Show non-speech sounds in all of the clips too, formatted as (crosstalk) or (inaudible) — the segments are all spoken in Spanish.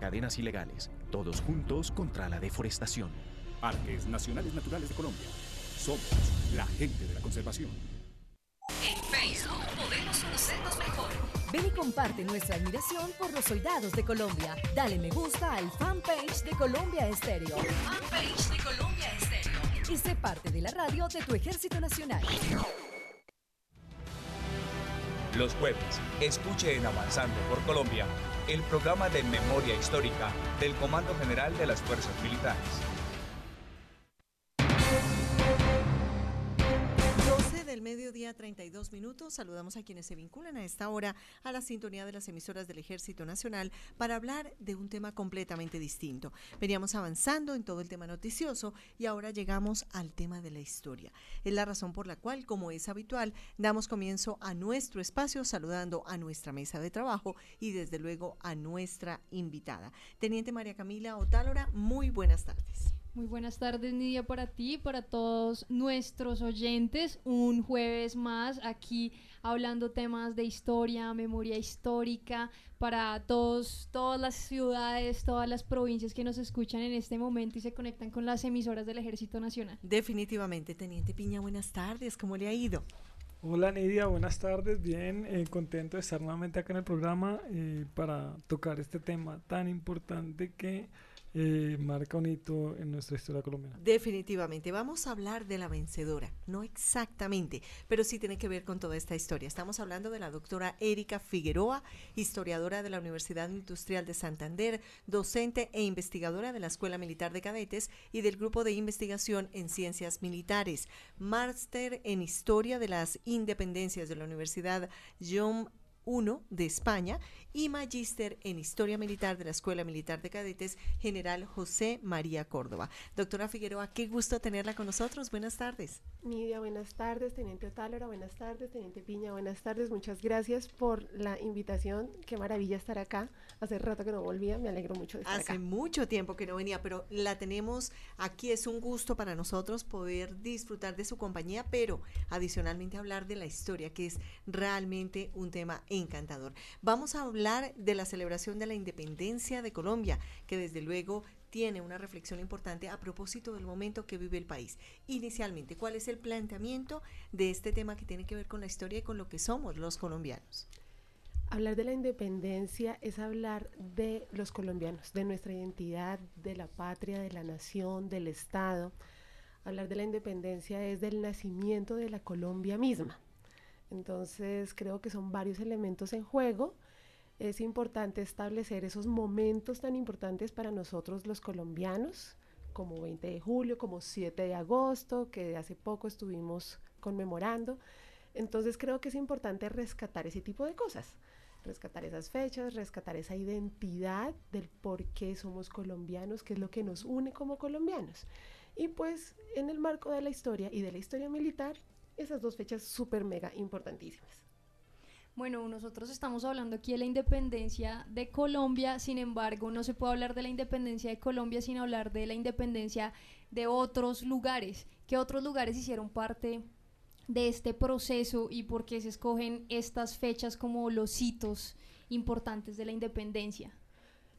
cadenas ilegales, todos juntos contra la deforestación. Parques Nacionales Naturales de Colombia. Somos la gente de la conservación. En Facebook podemos conocernos mejor. Ven y comparte nuestra admiración por los soldados de Colombia. Dale me gusta al fanpage de Colombia Estéreo. Fanpage de Colombia Estéreo. Y sé parte de la radio de tu Ejército Nacional. Los jueves, escuche en Avanzando por Colombia el programa de memoria histórica del Comando General de las Fuerzas Militares. Mediodía, 32 minutos. Saludamos a quienes se vinculan a esta hora a la sintonía de las emisoras del Ejército Nacional para hablar de un tema completamente distinto. Veníamos avanzando en todo el tema noticioso y ahora llegamos al tema de la historia. Es la razón por la cual, como es habitual, damos comienzo a nuestro espacio saludando a nuestra mesa de trabajo y desde luego a nuestra invitada. Teniente María Camila Otálora, muy buenas tardes. Muy buenas tardes, Nidia, para ti, para todos nuestros oyentes. Un jueves más aquí hablando temas de historia, memoria histórica, para todos, todas las ciudades, todas las provincias que nos escuchan en este momento y se conectan con las emisoras del Ejército Nacional. Definitivamente, Teniente Piña, buenas tardes. ¿Cómo le ha ido? Hola Nidia, buenas tardes, bien, eh, contento de estar nuevamente acá en el programa eh, para tocar este tema tan importante que eh, marca un hito en nuestra historia colombiana. Definitivamente, vamos a hablar de la vencedora, no exactamente, pero sí tiene que ver con toda esta historia. Estamos hablando de la doctora Erika Figueroa, historiadora de la Universidad Industrial de Santander, docente e investigadora de la Escuela Militar de Cadetes y del Grupo de Investigación en Ciencias Militares, máster en Historia de las Independencias de la Universidad John I de España y magíster en Historia Militar de la Escuela Militar de Cadetes General José María Córdoba. Doctora Figueroa, qué gusto tenerla con nosotros. Buenas tardes. Nidia, buenas tardes. Teniente Otálora, buenas tardes. Teniente Piña, buenas tardes. Muchas gracias por la invitación. Qué maravilla estar acá. Hace rato que no volvía, me alegro mucho de estar Hace acá. mucho tiempo que no venía, pero la tenemos aquí. Es un gusto para nosotros poder disfrutar de su compañía, pero adicionalmente hablar de la historia, que es realmente un tema encantador. Vamos a hablar de la celebración de la independencia de Colombia, que desde luego tiene una reflexión importante a propósito del momento que vive el país. Inicialmente, ¿cuál es el planteamiento de este tema que tiene que ver con la historia y con lo que somos los colombianos? Hablar de la independencia es hablar de los colombianos, de nuestra identidad, de la patria, de la nación, del Estado. Hablar de la independencia es del nacimiento de la Colombia misma. Entonces creo que son varios elementos en juego. Es importante establecer esos momentos tan importantes para nosotros los colombianos, como 20 de julio, como 7 de agosto, que hace poco estuvimos conmemorando. Entonces creo que es importante rescatar ese tipo de cosas, rescatar esas fechas, rescatar esa identidad del por qué somos colombianos, qué es lo que nos une como colombianos. Y pues en el marco de la historia y de la historia militar, esas dos fechas súper mega importantísimas. Bueno, nosotros estamos hablando aquí de la independencia de Colombia, sin embargo, no se puede hablar de la independencia de Colombia sin hablar de la independencia de otros lugares. ¿Qué otros lugares hicieron parte de este proceso y por qué se escogen estas fechas como los hitos importantes de la independencia?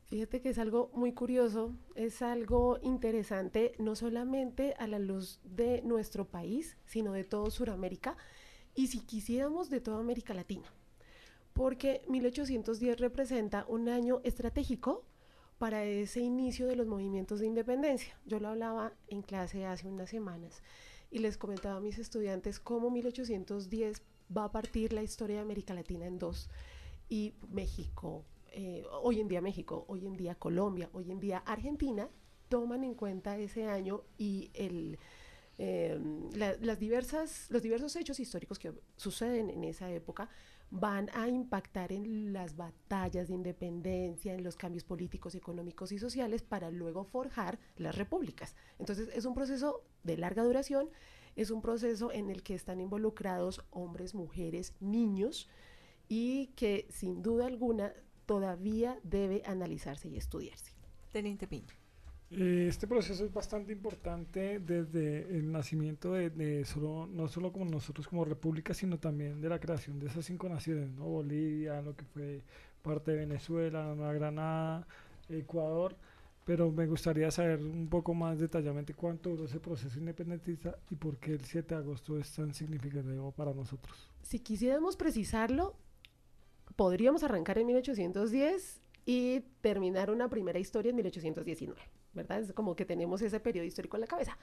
Fíjate que es algo muy curioso, es algo interesante, no solamente a la luz de nuestro país, sino de todo Sudamérica y si quisiéramos de toda América Latina. Porque 1810 representa un año estratégico para ese inicio de los movimientos de independencia. Yo lo hablaba en clase hace unas semanas y les comentaba a mis estudiantes cómo 1810 va a partir la historia de América Latina en dos. Y México, eh, hoy en día México, hoy en día Colombia, hoy en día Argentina, toman en cuenta ese año y el, eh, la, las diversas, los diversos hechos históricos que suceden en esa época van a impactar en las batallas de independencia, en los cambios políticos, económicos y sociales para luego forjar las repúblicas. Entonces es un proceso de larga duración, es un proceso en el que están involucrados hombres, mujeres, niños y que sin duda alguna todavía debe analizarse y estudiarse. Teniente Piña. Eh, Este proceso es bastante importante desde el nacimiento de, solo, no solo como nosotros como república, sino también de la creación de esas cinco naciones, ¿no? Bolivia, lo que fue parte de Venezuela, la Nueva Granada, Ecuador, pero me gustaría saber un poco más detalladamente cuánto duró ese proceso independentista y por qué el 7 de agosto es tan significativo para nosotros. Si quisiéramos precisarlo, podríamos arrancar en 1810 y terminar una primera historia en 1819, ¿verdad? Es como que tenemos ese periodo histórico en la cabeza.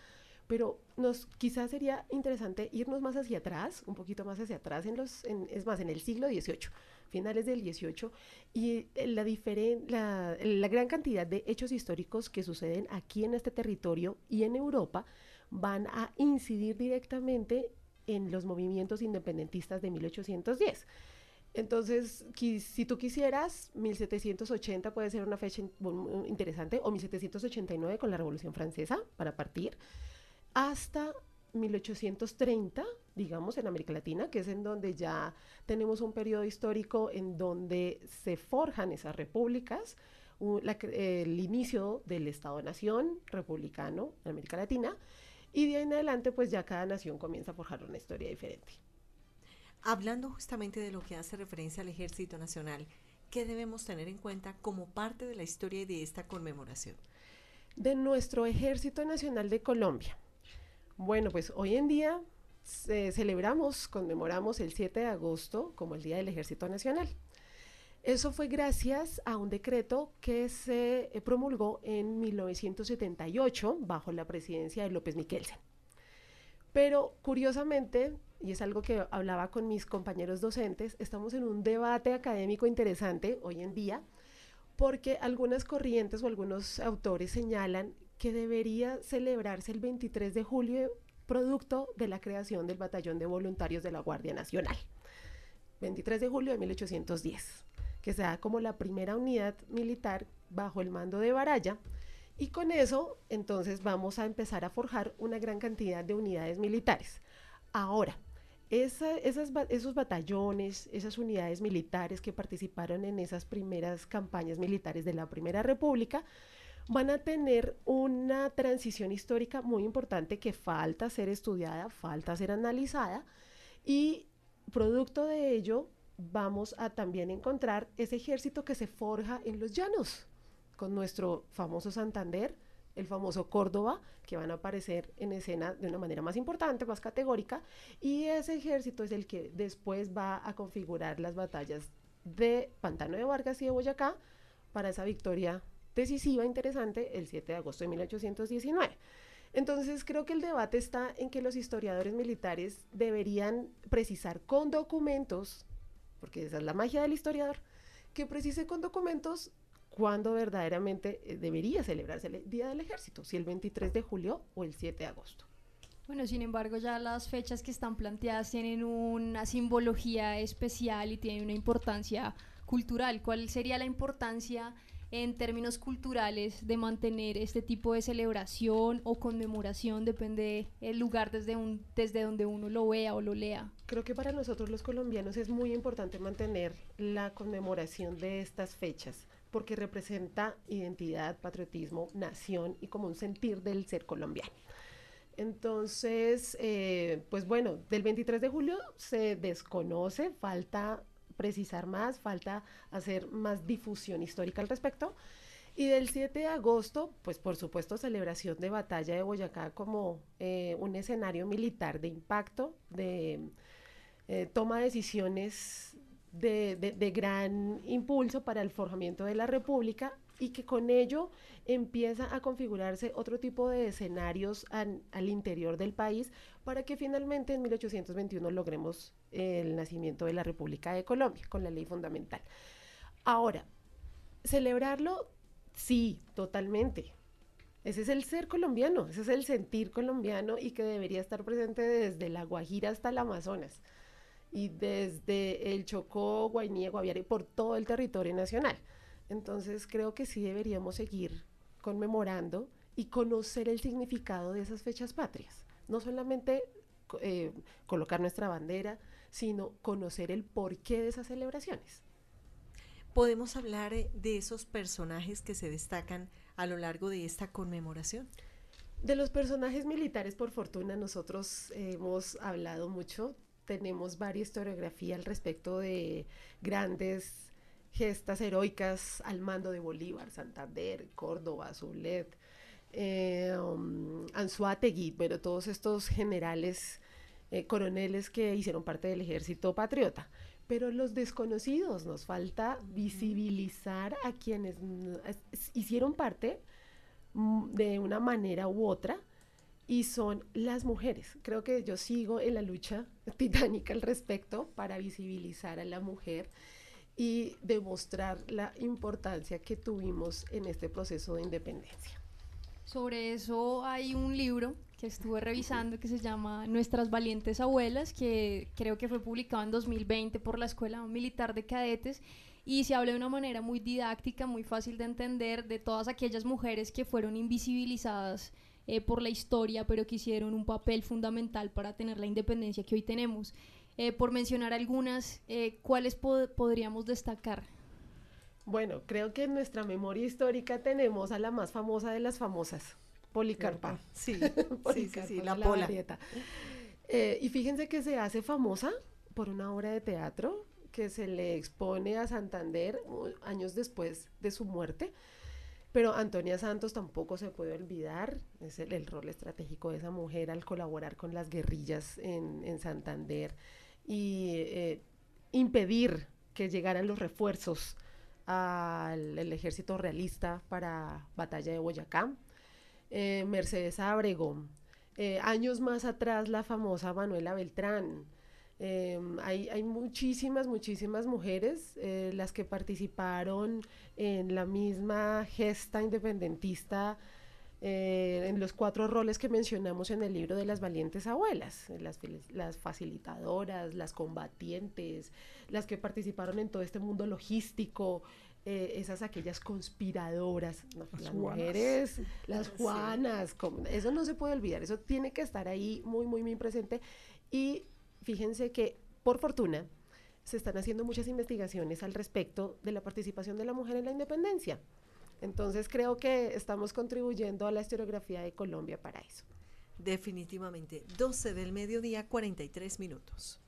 Pero nos quizás sería interesante irnos más hacia atrás, un poquito más hacia atrás, en los, en- es más, en el siglo XVIII, finales del XVIII, y eh, la, diferen- la, la gran cantidad de hechos históricos que suceden aquí en este territorio y en Europa van a incidir directamente en los movimientos independentistas de 1810. Entonces, si tú quisieras, 1780 puede ser una fecha interesante, o 1789 con la Revolución Francesa, para partir, hasta 1830, digamos, en América Latina, que es en donde ya tenemos un periodo histórico en donde se forjan esas repúblicas, el inicio del Estado-Nación republicano en América Latina, y de ahí en adelante, pues ya cada nación comienza a forjar una historia diferente. Hablando justamente de lo que hace referencia al Ejército Nacional, ¿qué debemos tener en cuenta como parte de la historia de esta conmemoración? de nuestro Ejército Nacional de Colombia. Bueno, pues hoy en día ce- celebramos, conmemoramos el 7 de agosto como el Día del Ejército Nacional. Eso fue gracias a un decreto que se eh, promulgó en 1978 bajo la presidencia de López Miquelsen. Pero curiosamente, y es algo que hablaba con mis compañeros docentes, estamos en un debate académico interesante hoy en día porque algunas corrientes o algunos autores señalan que debería celebrarse el 23 de julio producto de la creación del Batallón de Voluntarios de la Guardia Nacional. 23 de julio de 1810, que se da como la primera unidad militar bajo el mando de Baraya. Y con eso, entonces, vamos a empezar a forjar una gran cantidad de unidades militares. Ahora, esos batallones, esas unidades militares que participaron en esas primeras campañas militares de la Primera República, van a tener una transición histórica muy importante que falta ser estudiada, falta ser analizada y producto de ello vamos a también encontrar ese ejército que se forja en los llanos con nuestro famoso Santander, el famoso Córdoba, que van a aparecer en escena de una manera más importante, más categórica, y ese ejército es el que después va a configurar las batallas de Pantano de Vargas y de Boyacá para esa victoria decisiva, interesante, el 7 de agosto de 1819. Entonces creo que el debate está en que los historiadores militares deberían precisar con documentos, porque esa es la magia del historiador, que precise con documentos cuándo verdaderamente eh, debería celebrarse el Día del Ejército, si el 23 de julio o el 7 de agosto. Bueno, sin embargo, ya las fechas que están planteadas tienen una simbología especial y tienen una importancia cultural. ¿Cuál sería la importancia en términos culturales de mantener este tipo de celebración o conmemoración? Depende del lugar desde, un, desde donde uno lo vea o lo lea. Creo que para nosotros los colombianos es muy importante mantener la conmemoración de estas fechas, porque representa identidad, patriotismo, nación y como un sentir del ser colombiano. Entonces, eh, pues bueno, del 23 de julio se desconoce, falta precisar más, falta hacer más difusión histórica al respecto. Y del 7 de agosto, pues por supuesto, celebración de batalla de Boyacá como eh, un escenario militar de impacto, de eh, toma de decisiones de, de- gran impulso para el forjamiento de la República y que con ello empieza a configurarse otro tipo de escenarios al interior del país para que finalmente en 1821 logremos el nacimiento de la República de Colombia con la ley fundamental. Ahora, celebrarlo, sí, totalmente. Ese es el ser colombiano, ese es el sentir colombiano y que debería estar presente desde la Guajira hasta el Amazonas y desde el Chocó, Guainía, Guaviare, por todo el territorio nacional. Entonces creo que sí deberíamos seguir conmemorando y conocer el significado de esas fechas patrias. No solamente eh, colocar nuestra bandera, sino conocer el porqué de esas celebraciones. ¿Podemos hablar eh, de esos personajes que se destacan a lo largo de esta conmemoración? De los personajes militares, por fortuna, nosotros hemos hablado mucho. Tenemos varias historiografía al respecto de grandes gestas heroicas al mando de Bolívar, Santander, Córdoba, Zulet, eh, um, Anzuategui, pero todos estos generales, eh, coroneles que hicieron parte del ejército patriota. Pero los desconocidos, nos falta visibilizar a quienes es- hicieron parte mm, de una manera u otra y son las mujeres. Creo que yo sigo en la lucha (laughs) titánica al respecto para visibilizar a la mujer y demostrar la importancia que tuvimos en este proceso de independencia. Sobre eso hay un libro que estuve revisando que se llama Nuestras valientes abuelas, que creo que fue publicado en 2020 por la Escuela Militar de Cadetes y se habla de una manera muy didáctica, muy fácil de entender de todas aquellas mujeres que fueron invisibilizadas eh, por la historia, pero que hicieron un papel fundamental para tener la independencia que hoy tenemos. Eh, por mencionar algunas, eh, ¿cuáles po- podríamos destacar? Bueno, creo que en nuestra memoria histórica tenemos a la más famosa de las famosas, Policarpa. (laughs) (laughs) Sí, sí, sí, Policarpa sí, de la pola. Eh, y fíjense que se hace famosa por una obra de teatro que se le expone a Santander uh, años después de su muerte. Pero Antonia Santos tampoco se puede olvidar, es el, rol estratégico de esa mujer al colaborar con las guerrillas en, en Santander y eh, impedir que llegaran los refuerzos al ejército realista para batalla de Boyacá. Eh, Mercedes Ábrego, eh, años más atrás la famosa Manuela Beltrán. Eh, hay, hay muchísimas, muchísimas mujeres eh, las que participaron en la misma gesta independentista eh, en los cuatro roles que mencionamos en el libro de las valientes abuelas, las, las facilitadoras, las combatientes, las que participaron en todo este mundo logístico, eh, esas aquellas conspiradoras, no, Las las, mujeres, las. Juanas, como- eso no se puede olvidar, eso tiene que estar ahí muy, muy, muy presente. Y fíjense que, por fortuna, se están haciendo muchas investigaciones al respecto de la participación de la mujer en la independencia. Entonces creo que estamos contribuyendo a la historiografía de Colombia para eso. Definitivamente. 12 del mediodía, 43 minutos.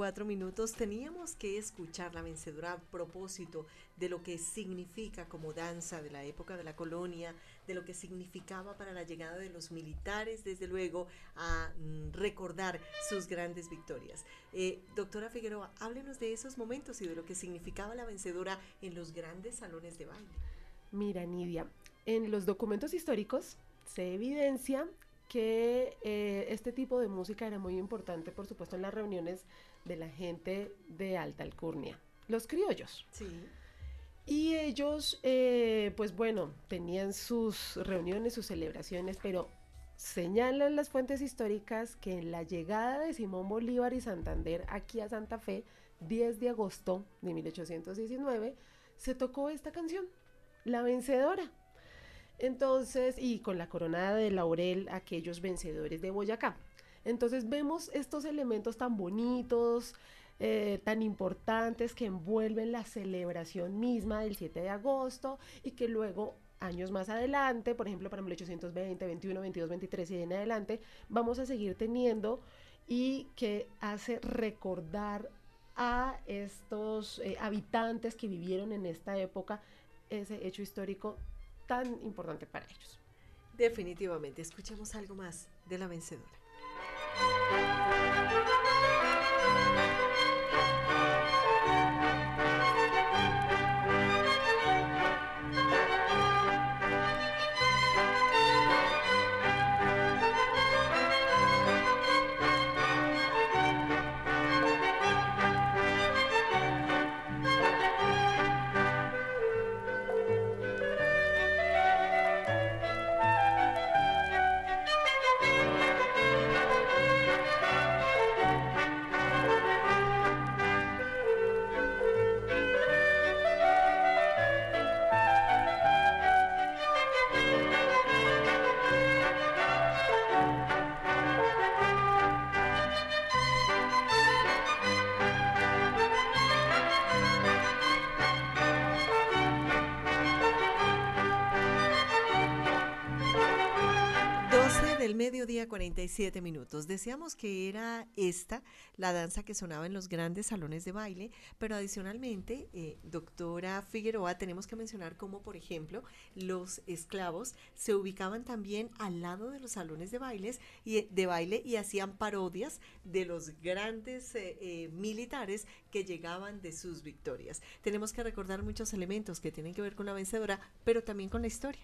24 minutos teníamos que escuchar la vencedora a propósito de lo que significa como danza de la época de la colonia, de lo que significaba para la llegada de los militares, desde luego, a mm, recordar sus grandes victorias. Eh, doctora Figueroa, háblenos de esos momentos y de lo que significaba la vencedora en los grandes salones de baile. Mira, Nidia, en los documentos históricos se evidencia que eh, este tipo de música era muy importante, por supuesto, en las reuniones de la gente de alta alcurnia, los criollos. Sí. Y ellos, eh, pues bueno, tenían sus reuniones, sus celebraciones, pero señalan las fuentes históricas que en la llegada de Simón Bolívar y Santander aquí a Santa Fe, 10 de agosto de 1819, se tocó esta canción, La Vencedora. Entonces, y con la coronada de laurel, aquellos vencedores de Boyacá. Entonces vemos estos elementos tan bonitos, eh, tan importantes que envuelven la celebración misma del 7 de agosto y que luego años más adelante, por ejemplo para 1820, 21, 22, 23 y en adelante, vamos a seguir teniendo y que hace recordar a estos eh, habitantes que vivieron en esta época ese hecho histórico tan importante para ellos. Definitivamente, escuchemos algo más de la vencedora. Thank you. 47 minutos. Decíamos que era esta la danza que sonaba en los grandes salones de baile, pero adicionalmente, eh, doctora Figueroa, tenemos que mencionar cómo, por ejemplo, los esclavos se ubicaban también al lado de los salones de bailes y de baile y hacían parodias de los grandes eh, eh, militares que llegaban de sus victorias. Tenemos que recordar muchos elementos que tienen que ver con la vencedora, pero también con la historia.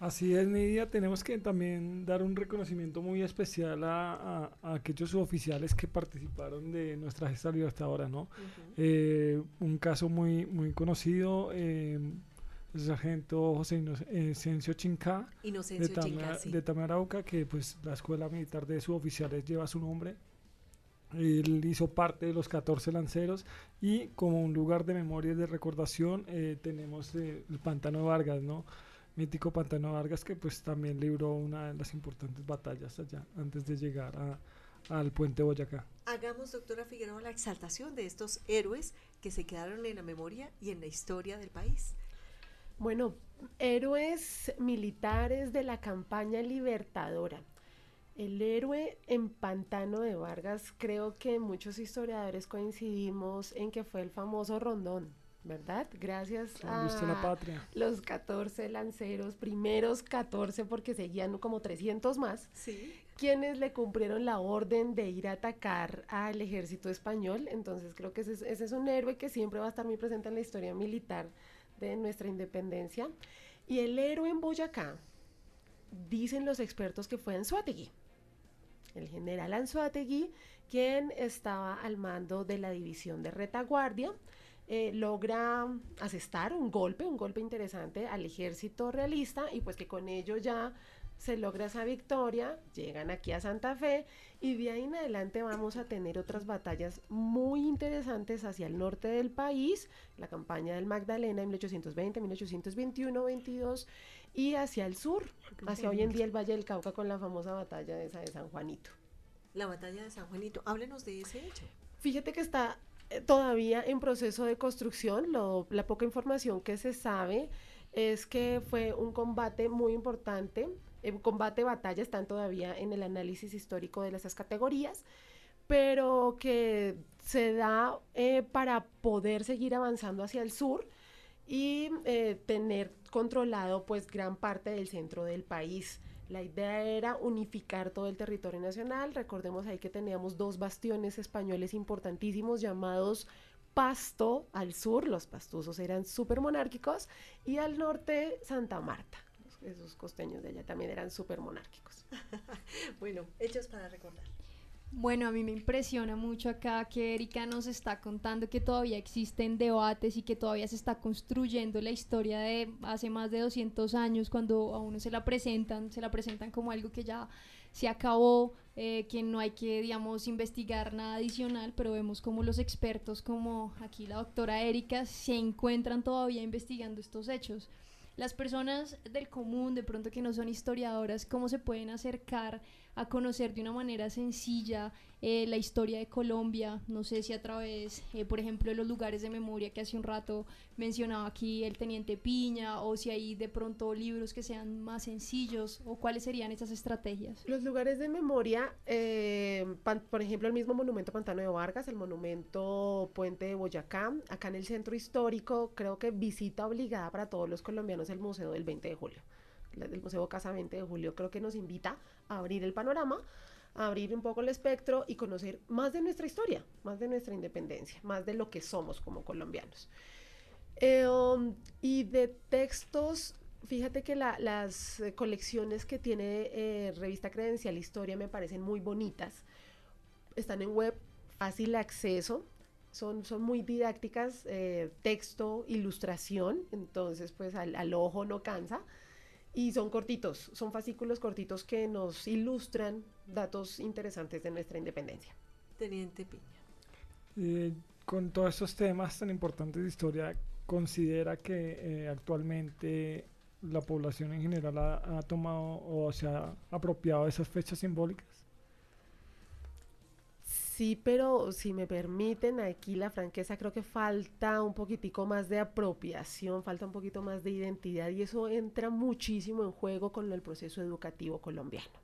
Así es, Nidia. Tenemos que también dar un reconocimiento muy especial a, aquellos oficiales que participaron de nuestra gesta ahora, ¿no? Eh, un caso muy, muy conocido, eh, el sargento José Inocencio Chinca, de, Tamara, de Tamarauca, que pues la escuela militar de suboficiales lleva su nombre. Él hizo parte de los 14 lanceros y como un lugar de memoria y de recordación eh, tenemos el Pantano de Vargas, ¿no? Mítico Pantano Vargas que pues también libró una de las importantes batallas allá antes de llegar a, al puente Boyacá. Hagamos, doctora Figueroa, la exaltación de estos héroes que se quedaron en la memoria y en la historia del país. Bueno, héroes militares de la campaña libertadora. El héroe en Pantano de Vargas, creo que muchos historiadores coincidimos en que fue el famoso Rondón. ¿Verdad? Gracias a los 14 lanceros, primeros 14 porque seguían como 300 más, quienes le cumplieron la orden de ir a atacar al ejército español. Entonces creo que ese, es un héroe que siempre va a estar muy presente en la historia militar de nuestra independencia. Y el héroe en Boyacá, dicen los expertos que fue Anzuategui. El general Anzuategui, quien estaba al mando de la división de retaguardia, eh, logra asestar un golpe, un golpe interesante al ejército realista y pues que con ello ya se logra esa victoria, llegan aquí a Santa Fe y de ahí en adelante vamos a tener otras batallas muy interesantes hacia el norte del país, la campaña del Magdalena en 1820, 1821, 22 y hacia el sur, hacia hoy en día el Valle del Cauca con la famosa batalla esa de San Juanito. La batalla de San Juanito, háblenos de ese hecho. Fíjate que está todavía en proceso de construcción. la poca información que se sabe es que fue un combate muy importante. El combate batalla están todavía en el análisis histórico de esas categorías, pero que se da eh, para poder seguir avanzando hacia el sur y eh, tener controlado pues gran parte del centro del país. La idea era unificar todo el territorio nacional. Recordemos ahí que teníamos dos bastiones españoles importantísimos llamados Pasto al sur, los pastusos eran súper monárquicos, y al norte Santa Marta. Esos costeños de allá también eran súper monárquicos. (laughs) bueno, hechos para recordar. Bueno, a mí me impresiona mucho acá que Erika nos está contando que todavía existen debates y que todavía se está construyendo la historia de hace más de 200 años cuando a uno se la presentan, se la presentan como algo que ya se acabó, eh, que no hay que, digamos, investigar nada adicional, pero vemos como los expertos, como aquí la doctora Erika, se encuentran todavía investigando estos hechos. Las personas del común, de pronto que no son historiadoras, ¿cómo se pueden acercar a conocer de una manera sencilla eh, la historia de Colombia, no sé si a través, eh, por ejemplo, de los lugares de memoria que hace un rato mencionaba aquí el Teniente Piña, o si hay de pronto libros que sean más sencillos, o cuáles serían esas estrategias. Los lugares de memoria, eh, por ejemplo, el mismo monumento Pantano de Vargas, el monumento Puente de Boyacá, acá en el centro histórico, creo que visita obligada para todos los colombianos el Museo del 20 de Julio. El Museo Casa 20 de Julio creo que nos invita a abrir el panorama abrir un poco el espectro y conocer más de nuestra historia, más de nuestra independencia, más de lo que somos como colombianos. Eh, um, y de textos, fíjate que las colecciones que tiene eh, Revista Credencial Historia me parecen muy bonitas. Están en web, fácil acceso, son, son muy didácticas, eh, texto, ilustración, entonces pues al, al ojo no cansa y son cortitos, son fascículos cortitos que nos ilustran datos interesantes de nuestra independencia. Teniente Piña. Eh, con todos estos temas tan importantes de historia, ¿considera que eh, actualmente la población en general ha, tomado o se ha apropiado de esas fechas simbólicas? Sí, pero si me permiten aquí la franqueza, creo que falta un poquitico más de apropiación, falta un poquito más de identidad y eso entra muchísimo en juego con el proceso educativo colombiano.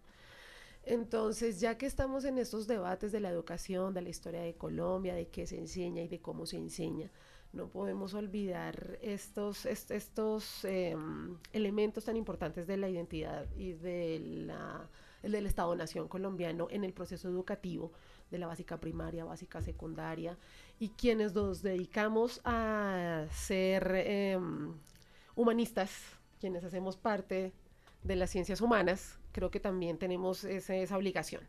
Entonces, ya que estamos en estos debates de la educación, de la historia de Colombia, de qué se enseña y de cómo se enseña, no podemos olvidar estos, est- estos em, elementos tan importantes de la identidad y de la, el del Estado-Nación colombiano en el proceso educativo de la básica primaria, básica secundaria, y quienes nos dedicamos a ser em, humanistas, quienes hacemos parte de las ciencias humanas, creo que también tenemos esa obligación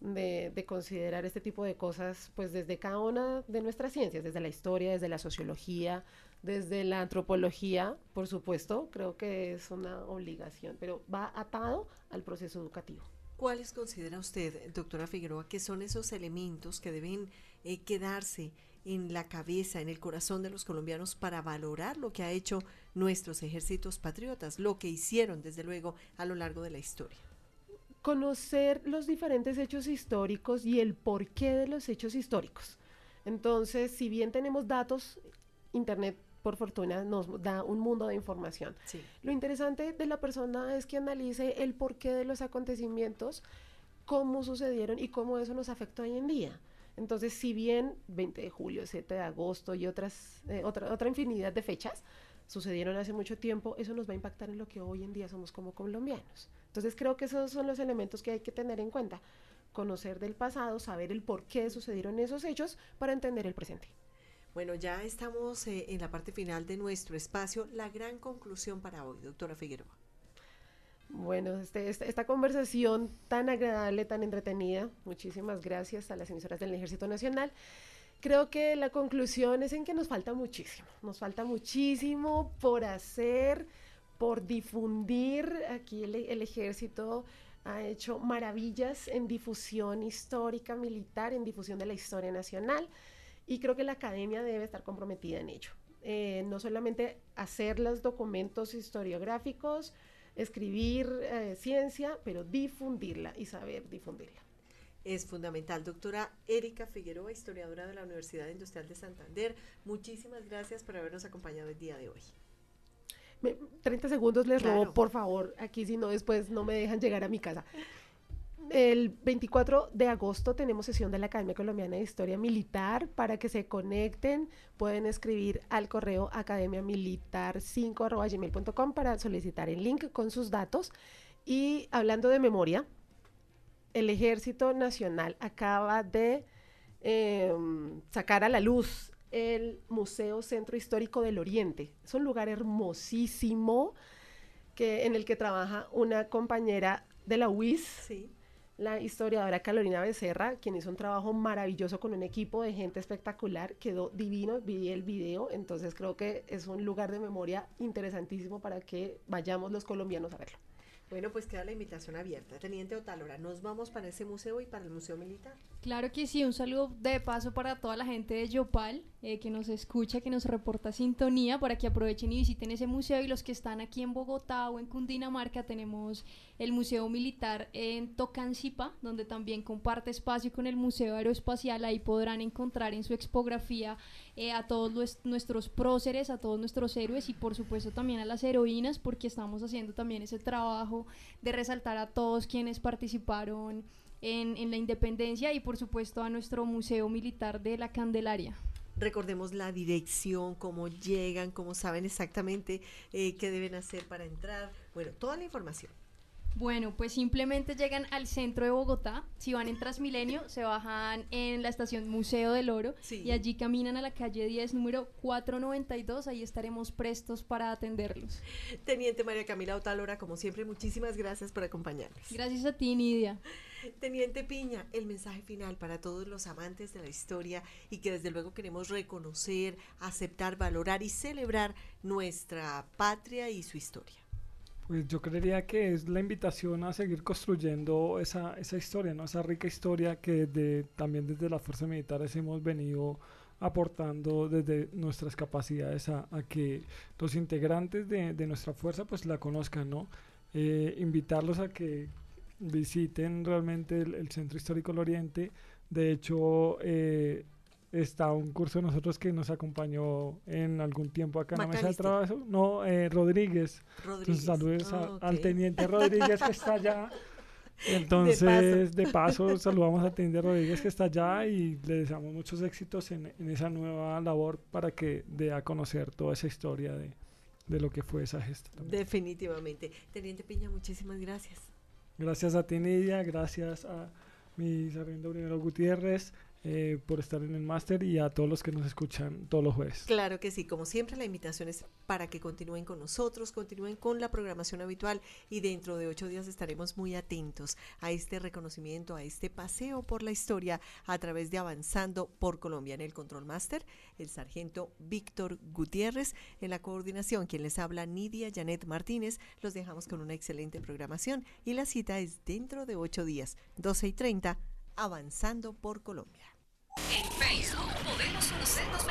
de, de considerar este tipo de cosas, pues desde cada una de nuestras ciencias, desde la historia, desde la sociología, desde la antropología, por supuesto, creo que es una obligación, pero va atado al proceso educativo. ¿Cuáles considera usted, doctora Figueroa, que son esos elementos que deben eh, quedarse en la cabeza, en el corazón de los colombianos para valorar lo que ha hecho nuestros ejércitos patriotas, lo que hicieron, desde luego, a lo largo de la historia? conocer los diferentes hechos históricos y el porqué de los hechos históricos. Entonces, si bien tenemos datos, Internet, por fortuna, nos da un mundo de información. Sí. Lo interesante de la persona es que analice el porqué de los acontecimientos, cómo sucedieron y cómo eso nos afecta hoy en día. Entonces, si bien 20 de julio, 7 de agosto y otras, eh, otra, otra infinidad de fechas sucedieron hace mucho tiempo, eso nos va a impactar en lo que hoy en día somos como colombianos. Entonces, creo que esos son los elementos que hay que tener en cuenta. Conocer del pasado, saber el por qué sucedieron esos hechos para entender el presente. Bueno, ya estamos eh, en la parte final de nuestro espacio. La gran conclusión para hoy, doctora Figueroa. Bueno, este, esta, esta conversación tan agradable, tan entretenida, muchísimas gracias a las emisoras del Ejército Nacional. Creo que la conclusión es en que nos falta muchísimo, nos falta muchísimo por hacer, por difundir. Aquí el, el ejército ha hecho maravillas en difusión histórica, militar, en difusión de la historia nacional y creo que la academia debe estar comprometida en ello. Eh, no solamente hacer los documentos historiográficos, escribir eh, ciencia, pero difundirla y saber difundirla. Es fundamental. Doctora Erika Figueroa, historiadora de la Universidad Industrial de Santander, muchísimas gracias por habernos acompañado el día de hoy. Me, 30 segundos les Claro. robo, por favor, aquí si no después no me dejan llegar a mi casa. El 24 de agosto tenemos sesión de la Academia Colombiana de Historia Militar para que se conecten. Pueden escribir al correo academiamilitar5.gmail.com para solicitar el link con sus datos. Y hablando de memoria, el Ejército Nacional acaba de eh, sacar a la luz el Museo Centro Histórico del Oriente. Es un lugar hermosísimo que, en el que trabaja una compañera de la UIS, Sí. La historiadora Carolina Becerra, quien hizo un trabajo maravilloso con un equipo de gente espectacular, quedó divino, vi el video, entonces creo que es un lugar de memoria interesantísimo para que vayamos los colombianos a verlo. Bueno, pues queda la invitación abierta. Teniente Otálora, nos vamos para ese museo y para el Museo Militar. Claro que sí, un saludo de paso para toda la gente de Yopal eh, que nos escucha, que nos reporta sintonía para que aprovechen y visiten ese museo y los que están aquí en Bogotá o en Cundinamarca tenemos el Museo Militar en Tocancipá, donde también comparte espacio con el Museo Aeroespacial, ahí podrán encontrar en su expografía eh, a todos los- nuestros próceres, a todos nuestros héroes y por supuesto también a las heroínas porque estamos haciendo también ese trabajo de resaltar a todos quienes participaron en la independencia y por supuesto a nuestro Museo Militar de la Candelaria. Recordemos la dirección, cómo llegan, cómo saben exactamente eh, qué deben hacer para entrar. Bueno, toda la información. Bueno, pues simplemente llegan al centro de Bogotá. Si van en Transmilenio, se bajan en la estación Museo del Oro Sí. y allí caminan a la calle 10, número 492. Ahí estaremos prestos para atenderlos. Teniente María Camila Otálora, como siempre, muchísimas gracias por acompañarnos. Gracias a ti, Nidia. Teniente Piña, el mensaje final para todos los amantes de la historia y que desde luego queremos reconocer, aceptar, valorar y celebrar nuestra patria y su historia. Pues yo creería que es la invitación a seguir construyendo esa, esa historia, ¿no? Esa rica historia que de- también desde las fuerzas militares hemos venido aportando desde nuestras capacidades a, que los integrantes de, de nuestra fuerza pues la conozcan, ¿no? Eh, invitarlos a que visiten realmente el, el Centro Histórico del Oriente. De hecho, eh, está un curso de nosotros que nos acompañó en algún tiempo acá en la mesa de trabajo. No, eh, Rodríguez. Rodríguez. Entonces, saludos a- Ah, al ok. teniente Rodríguez que está allá. (laughs) Entonces, de paso, (laughs) saludamos a Tinder Rodríguez que está allá y le deseamos muchos éxitos en, en esa nueva labor para que dé a conocer toda esa historia de, de lo que fue esa gesta. también. Definitivamente. Teniente Piña, muchísimas gracias. Gracias a ti, Nidia, gracias a mi sargento primero Gutiérrez eh, por estar en el máster y a todos los que nos escuchan todos los jueves. Claro que sí, como siempre la invitación es para que continúen con nosotros, continúen con la programación habitual y dentro de ocho días estaremos muy atentos a este reconocimiento, a este paseo por la historia a través de Avanzando por Colombia en el Control Máster, el sargento Víctor Gutiérrez, en la coordinación quien les habla Nidia Janet Martínez, los dejamos con una excelente programación y la cita es dentro de ocho días, 12 y 30, Avanzando por Colombia. En Facebook podemos conocernos mejor.